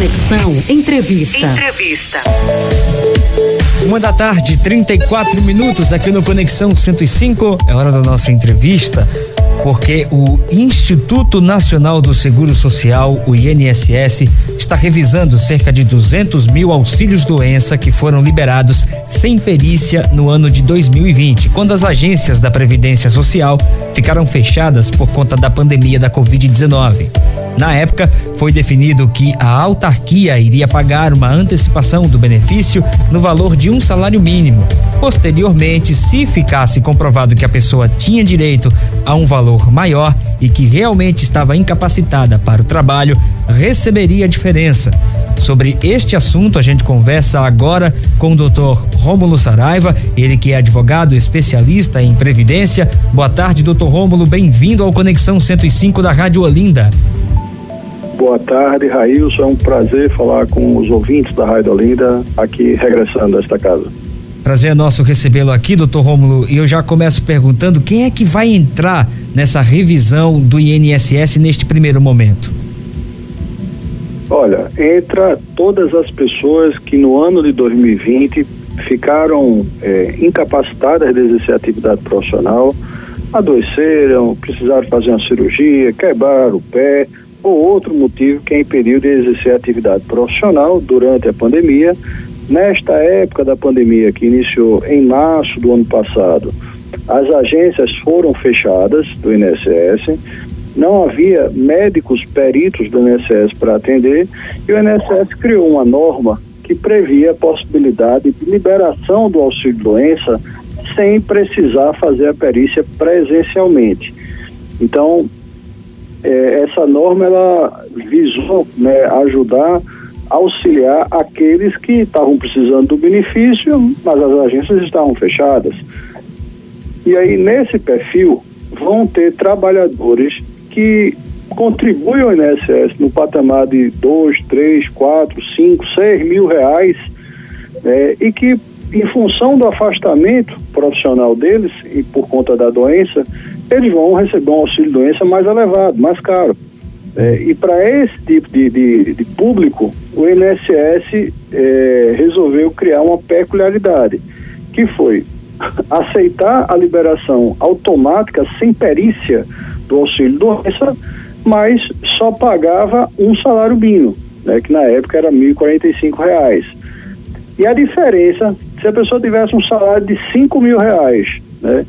Conexão Entrevista. Entrevista. Uma da tarde, 34 minutos aqui no Conexão 105. É hora da nossa entrevista, porque o Instituto Nacional do Seguro Social, o INSS, está revisando cerca de 200 mil auxílios doença que foram liberados sem perícia no ano de 2020, quando as agências da Previdência Social ficaram fechadas por conta da pandemia da Covid-19. Na época, foi definido que a autarquia iria pagar uma antecipação do benefício no valor de um salário mínimo. Posteriormente, se ficasse comprovado que a pessoa tinha direito a um valor maior e que realmente estava incapacitada para o trabalho, receberia a diferença. Sobre este assunto, a gente conversa agora com o doutor Rômulo Saraiva, ele que é advogado especialista em previdência. Boa tarde, doutor Rômulo, bem-vindo ao Conexão 105 da Rádio Olinda. Boa tarde, Railson. É um prazer falar com os ouvintes da Rádio Olinda, aqui regressando a esta casa. Prazer é nosso recebê-lo aqui, doutor Rômulo. E eu já começo perguntando quem é que vai entrar nessa revisão do INSS neste primeiro momento? Olha, entra todas as pessoas que no ano de 2020 ficaram é, incapacitadas de exercer atividade profissional, adoeceram, precisaram fazer uma cirurgia, quebraram o pé, ou outro motivo que é impediu de exercer atividade profissional durante a pandemia. Nesta época da pandemia, que iniciou em março do ano passado, as agências foram fechadas do INSS, não havia médicos peritos do INSS para atender e o INSS criou uma norma que previa a possibilidade de liberação do auxílio-doença sem precisar fazer a perícia presencialmente. Então, é, essa norma ela visou né, ajudar, auxiliar aqueles que estavam precisando do benefício, mas as agências estavam fechadas. E aí, nesse perfil, vão ter trabalhadores que contribuem ao INSS no patamar de 2, 3, 4, 5, 6 mil reais é, e que, em função do afastamento profissional deles e por conta da doença, eles vão receber um auxílio doença mais elevado, mais caro. É, e para esse tipo de, de, de, público, o INSS é, resolveu criar uma peculiaridade, que foi aceitar a liberação automática, sem perícia, do auxílio doença, mas só pagava um salário mínimo, né, que na época era R$ 1.045. E a diferença, se a pessoa tivesse um salário de R$ mil reais, né,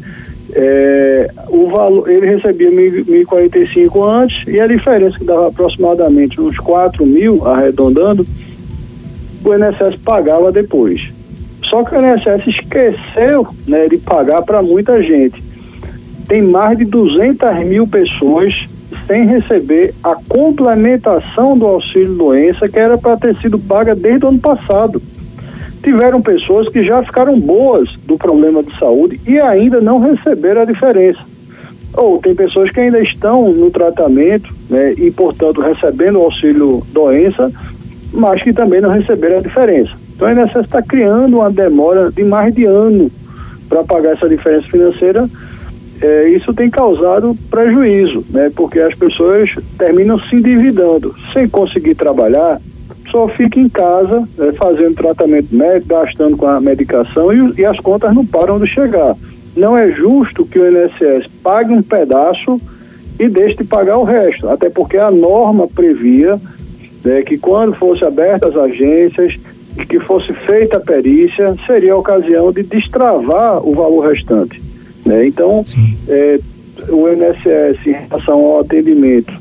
é, o valor, ele recebia 1.045 antes e a diferença que dava aproximadamente uns 4 mil, arredondando, o INSS pagava depois. Só que o INSS esqueceu né, de pagar para muita gente. Tem mais de 200 mil pessoas sem receber a complementação do auxílio doença que era para ter sido paga desde o ano passado tiveram pessoas que já ficaram boas do problema de saúde e ainda não receberam a diferença. Ou tem pessoas que ainda estão no tratamento né, e, portanto, recebendo o auxílio doença, mas que também não receberam a diferença. Então, a INSS está criando uma demora de mais de ano para pagar essa diferença financeira. É, isso tem causado prejuízo, né, porque as pessoas terminam se endividando sem conseguir trabalhar só fica em casa é, fazendo tratamento médico, gastando com a medicação e, e, as contas não param de chegar. Não é justo que o INSS pague um pedaço e deixe de pagar o resto, até porque a norma previa né, que quando fosse abertas as agências e que fosse feita a perícia, seria a ocasião de destravar o valor restante. Né? Então, é, o INSS, em relação ao atendimento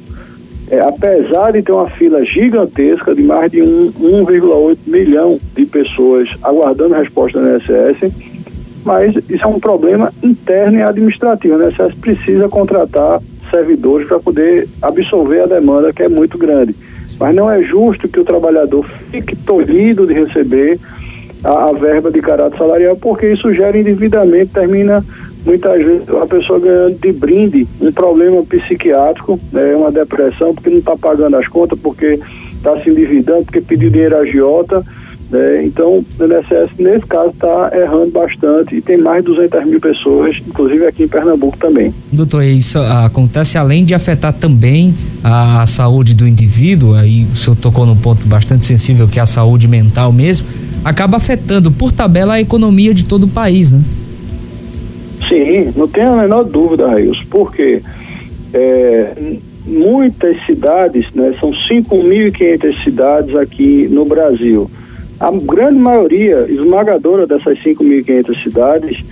é, apesar de ter uma fila gigantesca de mais de 1,8 milhão de pessoas aguardando resposta no INSS, mas isso é um problema interno e administrativo. O INSS precisa contratar servidores para poder absorver a demanda que é muito grande. Mas não é justo que o trabalhador fique tolhido de receber a, a verba de caráter salarial, porque isso gera endividamento, termina muitas vezes a pessoa ganhando de brinde um problema psiquiátrico, né, uma depressão, porque não está pagando as contas, porque está se endividando, porque pediu dinheiro a agiota Né? Então, o INSS, nesse caso, está errando bastante e tem mais de 200 mil pessoas, inclusive aqui em Pernambuco também. Doutor, isso acontece além de afetar também a, a saúde do indivíduo, aí o senhor tocou num ponto bastante sensível que é a saúde mental mesmo, acaba afetando por tabela a economia de todo o país, né? Sim, não tenho a menor dúvida, Rails, porque é, muitas cidades, né, são 5.500 cidades aqui no Brasil. A grande maioria, esmagadora dessas 5.500 cidades,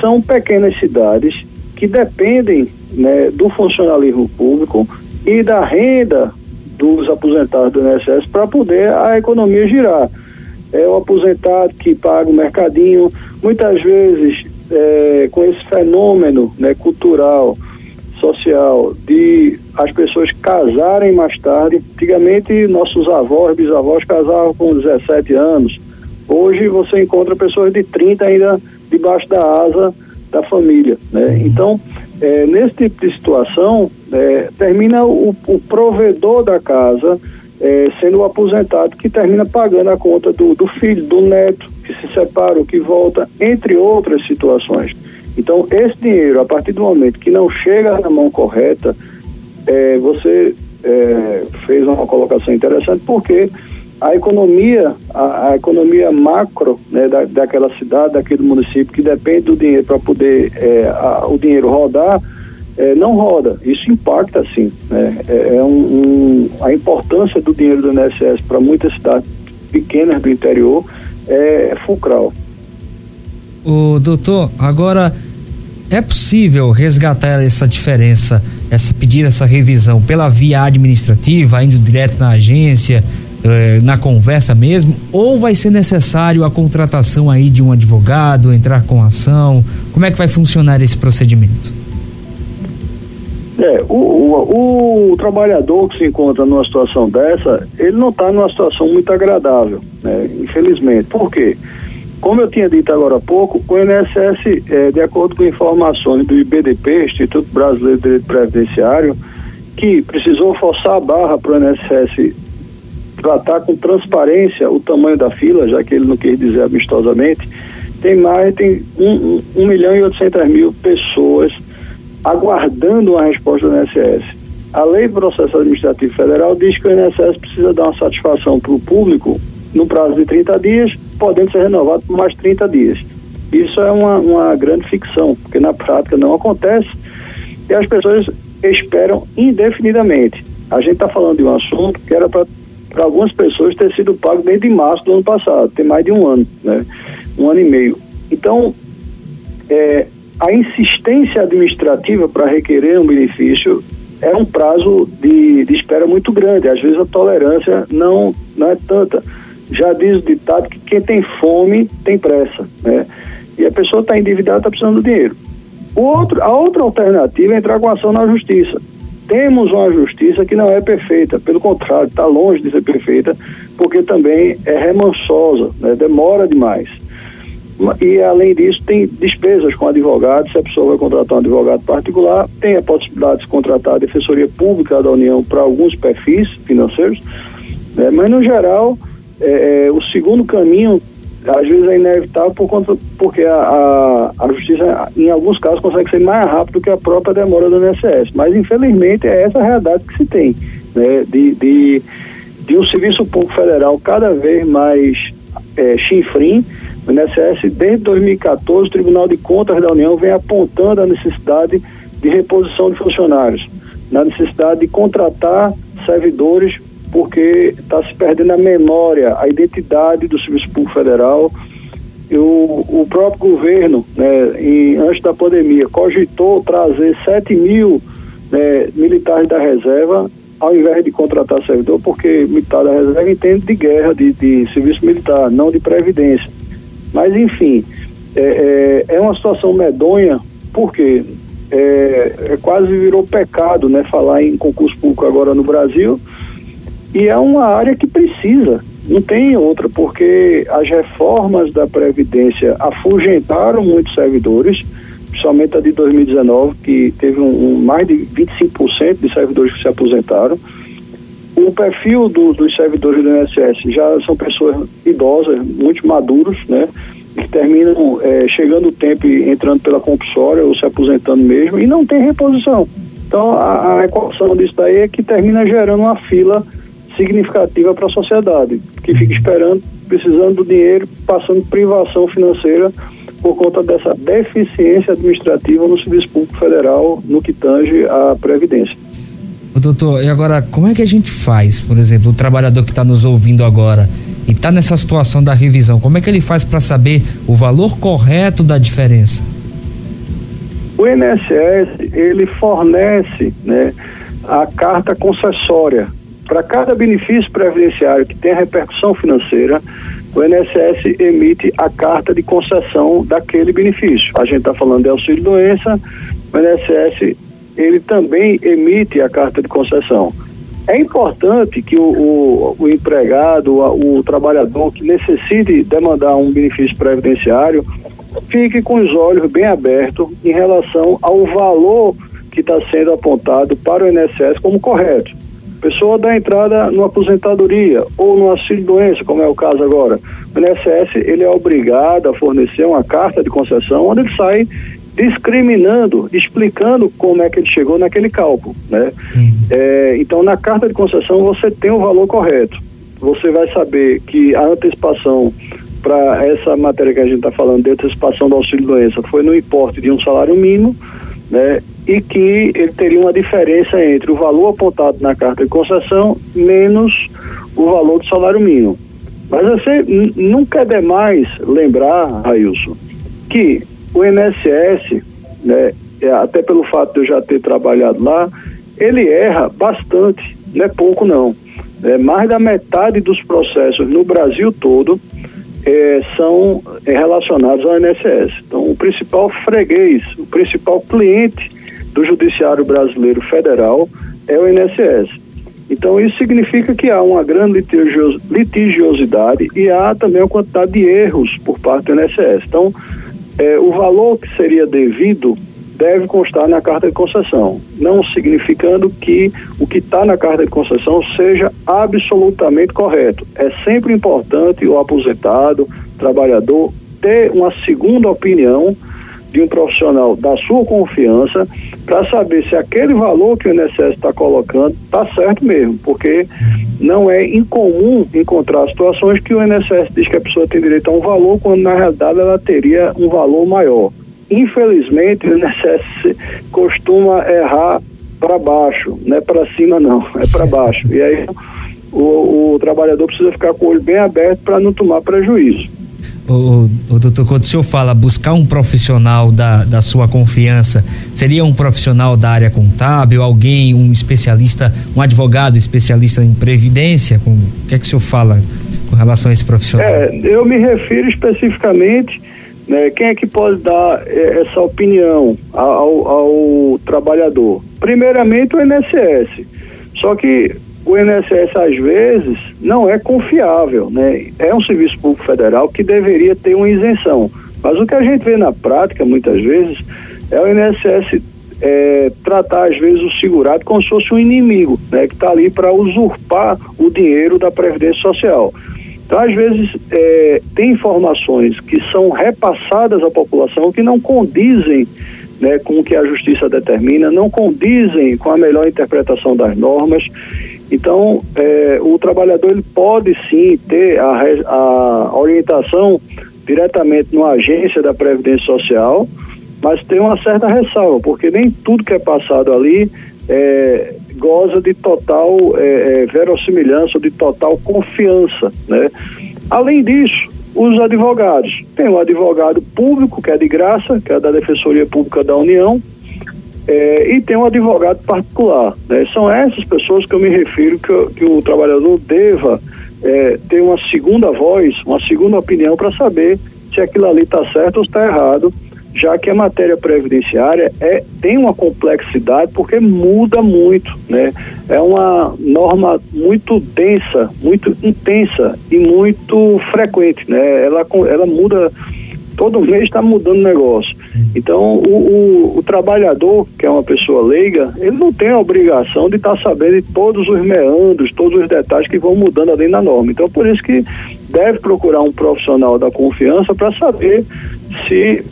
são pequenas cidades que dependem né, do funcionalismo público e da renda dos aposentados do INSS para poder a economia girar. É o aposentado que paga o mercadinho, muitas vezes é, com esse fenômeno né, cultural, social, de as pessoas casarem mais tarde. Antigamente, nossos avós, bisavós casavam com 17 anos. Hoje, você encontra pessoas de 30 ainda debaixo da asa da família. Né? Uhum. Então, é, nesse tipo de situação, é, termina o, o, provedor da casa é, sendo o aposentado que termina pagando a conta do, do filho, do neto, se separa, que volta, entre outras situações. Então, esse dinheiro, a partir do momento que não chega na mão correta, é, você é, fez uma colocação interessante, porque a economia, a, a economia macro né, da, daquela cidade, daquele município, que depende do dinheiro para poder é, a, o dinheiro rodar, é, não roda. Isso impacta, sim. Né? É, é um, um, a importância do dinheiro do INSS para muitas cidades pequenas do interior é fulcral. O doutor, agora é possível resgatar essa diferença, essa pedir essa revisão pela via administrativa, indo direto na agência, eh, na conversa mesmo, ou vai ser necessário a contratação aí de um advogado, entrar com ação? Como é que vai funcionar esse procedimento? É, o, o, o, trabalhador que se encontra numa situação dessa, ele não está numa situação muito agradável, né? infelizmente. Por quê? Como eu tinha dito agora há pouco, o INSS, é, de acordo com informações do IBDP, Instituto Brasileiro de Direito Previdenciário, que precisou forçar a barra para o INSS tratar com transparência o tamanho da fila, já que ele não quis dizer amistosamente, tem mais, tem 1 um, um, milhão e 800 mil pessoas aguardando uma resposta do INSS. A Lei do Processo Administrativo Federal diz que o INSS precisa dar uma satisfação para o público no prazo de 30 dias, podendo ser renovado por mais 30 dias. Isso é uma, uma grande ficção, porque na prática não acontece e as pessoas esperam indefinidamente. A gente está falando de um assunto que era para algumas pessoas ter sido pago desde março do ano passado, tem mais de um ano, né? um ano e meio. Então, é, a insistência administrativa para requerer um benefício é um prazo de, de espera muito grande. Às vezes a tolerância não, não é tanta. Já diz o ditado que quem tem fome tem pressa, né? E a pessoa está endividada, está precisando do dinheiro. O outro, a outra alternativa é entrar com ação na justiça. Temos uma justiça que não é perfeita, pelo contrário, está longe de ser perfeita, porque também é remansosa, né? demora demais. E, além disso, tem despesas com advogado. Se a pessoa vai contratar um advogado particular, tem a possibilidade de contratar a Defensoria Pública da União para alguns perfis financeiros. Né? Mas, no geral, é, é, o segundo caminho, às vezes, é inevitável por conta, porque a, a, a, Justiça, em alguns casos, consegue ser mais rápido que a própria demora do INSS. Mas, infelizmente, é essa a realidade que se tem. Né? De, de, de um serviço público federal cada vez mais é, chinfrim o INSS, desde 2014, o Tribunal de Contas da União vem apontando a necessidade de reposição de funcionários, na necessidade de contratar servidores, porque está se perdendo a memória, a identidade do Serviço Público Federal. O, o próprio governo, né, em, antes da pandemia, cogitou trazer 7 mil né, militares da reserva ao invés de contratar servidor, porque militar da reserva entende de guerra, de, de serviço militar, não de previdência. Mas, enfim, é, é, é uma situação medonha, porque é, é, quase virou pecado né, falar em concurso público agora no Brasil, e é uma área que precisa, não tem outra, porque as reformas da Previdência afugentaram muitos servidores, principalmente a de 2019, que teve um, um mais de 25% de servidores que se aposentaram. o perfil do, dos servidores do INSS já são pessoas idosas, muito maduros, né? Que terminam é, chegando o tempo e entrando pela compulsória ou se aposentando mesmo e não tem reposição. Então a, a equação disso daí é que termina gerando uma fila significativa para a sociedade, que fica esperando, precisando do dinheiro, passando privação financeira por conta dessa deficiência administrativa no Serviço Público Federal no que tange à Previdência. Ô, doutor, e agora, como é que a gente faz, por exemplo, o trabalhador que está nos ouvindo agora e está nessa situação da revisão, como é que ele faz para saber o valor correto da diferença? O INSS, ele fornece né, a carta concessória. Para cada benefício previdenciário que tem repercussão financeira, o INSS emite a carta de concessão daquele benefício. A gente está falando de auxílio doença, o INSS ele também emite a carta de concessão. É importante que o, o, o empregado, o, o, trabalhador que necessite demandar um benefício previdenciário, fique com os olhos bem abertos em relação ao valor que está sendo apontado para o INSS como correto. Pessoa dá entrada numa aposentadoria ou no auxílio-doença, como é o caso agora. O INSS ele é obrigado a fornecer uma carta de concessão onde ele sai discriminando, explicando como é que ele chegou naquele cálculo, né? Uhum. É, então, na carta de concessão você tem o valor correto. Você vai saber que a antecipação para essa matéria que a gente está falando de antecipação do auxílio doença foi no importe de um salário mínimo, né? E que ele teria uma diferença entre o valor apontado na carta de concessão menos o valor do salário mínimo. Mas você nunca é demais lembrar, Railson, que o INSS, né, é, até pelo fato de eu já ter trabalhado lá, ele erra bastante, não é pouco não. É, mais da metade dos processos no Brasil todo é, são relacionados ao INSS. Então, o principal freguês, o principal cliente do Judiciário Brasileiro Federal é o INSS. Então, isso significa que há uma grande litigiosidade e há também uma quantidade de erros por parte do INSS. Então, é, o valor que seria devido deve constar na carta de concessão, não significando que o que está na carta de concessão seja absolutamente correto. É sempre importante o aposentado, trabalhador, ter uma segunda opinião de um profissional da sua confiança para saber se aquele valor que o INSS está colocando está certo mesmo, porque não é incomum encontrar situações que o INSS diz que a pessoa tem direito a um valor, quando na realidade ela teria um valor maior. Infelizmente, o INSS costuma errar para baixo, não é para cima não, é para baixo. E aí o, o trabalhador precisa ficar com o olho bem aberto para não tomar prejuízo. O, o, doutor, quando o senhor fala buscar um profissional da, da sua confiança, seria um profissional da área contábil, alguém, um especialista, um advogado especialista em previdência? Com, o que é que o senhor fala com relação a esse profissional? É, eu me refiro especificamente, né, quem é que pode dar é, essa opinião ao, ao trabalhador? Primeiramente o INSS. Só que o INSS às vezes não é confiável, né? É um serviço público federal que deveria ter uma isenção. Mas o que a gente vê na prática, muitas vezes, é o INSS é, tratar, às vezes, o segurado como se fosse um inimigo, né? Que está ali para usurpar o dinheiro da Previdência Social. Então, às vezes, é, tem informações que são repassadas à população que não condizem né, com o que a justiça determina, não condizem com a melhor interpretação das normas então, é, o trabalhador ele pode sim ter a, a orientação diretamente numa agência da Previdência Social, mas tem uma certa ressalva, porque nem tudo que é passado ali é, goza de total é, é, verossimilhança, de total confiança. Né? Além disso, os advogados. Tem um advogado público, que é de graça, que é da Defensoria Pública da União, é, e tem um advogado particular. Né? São essas pessoas que eu me refiro que, que o trabalhador deva é, ter uma segunda voz, uma segunda opinião para saber se aquilo ali está certo ou está errado, já que a matéria previdenciária é, tem uma complexidade porque muda muito, né? É uma norma muito densa, muito intensa e muito frequente, né? Ela, ela muda todo mês está mudando o negócio. Então, o, o, o, trabalhador, que é uma pessoa leiga, ele não tem a obrigação de estar tá sabendo de todos os meandros, todos os detalhes que vão mudando além da norma. Então, por isso que deve procurar um profissional da confiança para saber se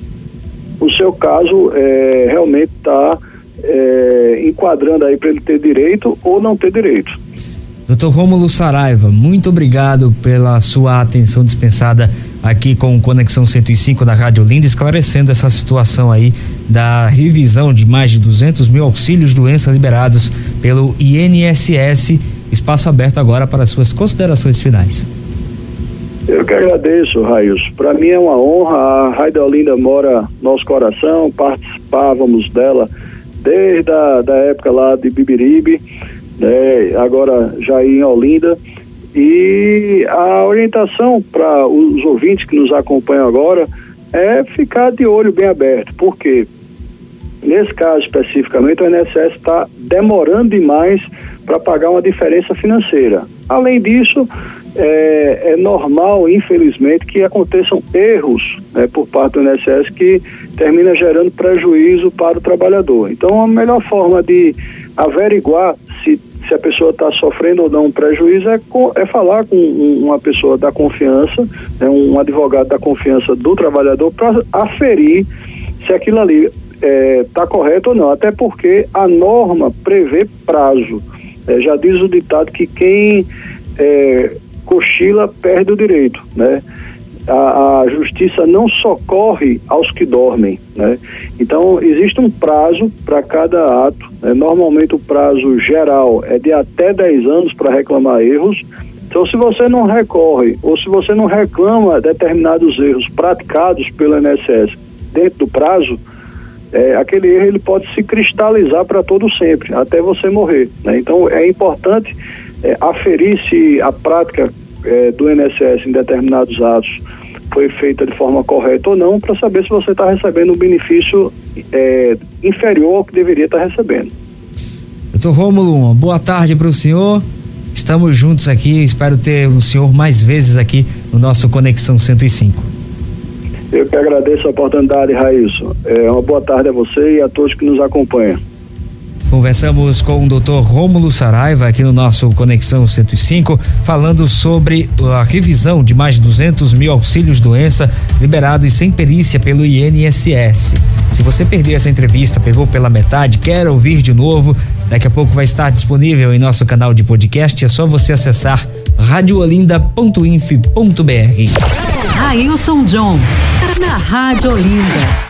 o seu caso é, realmente está é, enquadrando aí para ele ter direito ou não ter direito. Doutor Rômulo Saraiva, muito obrigado pela sua atenção dispensada aqui com Conexão 105 da Rádio Linda, esclarecendo essa situação aí da revisão de mais de 200 mil auxílios doença liberados pelo INSS. Espaço aberto agora para suas considerações finais. Eu que agradeço, Raios. Para mim é uma honra. A Rádio Olinda mora no nosso coração, participávamos dela desde a da época lá de Bibiribe né, agora já em Olinda. E a orientação para os ouvintes que nos acompanham agora é ficar de olho bem aberto, porque nesse caso especificamente o INSS está demorando demais para pagar uma diferença financeira. Além disso, é, é, normal, infelizmente, que aconteçam erros né, por parte do INSS que termina gerando prejuízo para o trabalhador. Então, a melhor forma de averiguar se se a pessoa está sofrendo ou não um prejuízo, é, é falar com uma pessoa da confiança, né, um advogado da confiança do trabalhador, para aferir se aquilo ali está é, tá correto ou não. Até porque a norma prevê prazo. É, já diz o ditado que quem é, cochila perde o direito, né? A, a, justiça não socorre aos que dormem. Né? Então, existe um prazo para cada ato. Né? Normalmente, o prazo geral é de até 10 anos para reclamar erros. Então, se você não recorre ou se você não reclama determinados erros praticados pelo INSS dentro do prazo, é, aquele erro ele pode se cristalizar para todo sempre, até você morrer. Né? Então, é importante é, aferir se a prática é, do INSS em determinados atos foi feita de forma correta ou não, para saber se você está recebendo um benefício é, inferior ao que deveria estar tá recebendo. Doutor Rômulo, uma boa tarde para o senhor. Estamos juntos aqui, espero ter o senhor mais vezes aqui no nosso Conexão 105. Eu que agradeço a oportunidade, Raísso. É, uma boa tarde a você e a todos que nos acompanham. Conversamos com o Dr. Rômulo Saraiva aqui no nosso Conexão 105, falando sobre a revisão de mais de 200 mil auxílios doença liberados sem perícia pelo INSS. Se você perdeu essa entrevista, pegou pela metade, quer ouvir de novo, daqui a pouco vai estar disponível em nosso canal de podcast. É só você acessar radioolinda.inf.br. Railson John, na Rádio Olinda.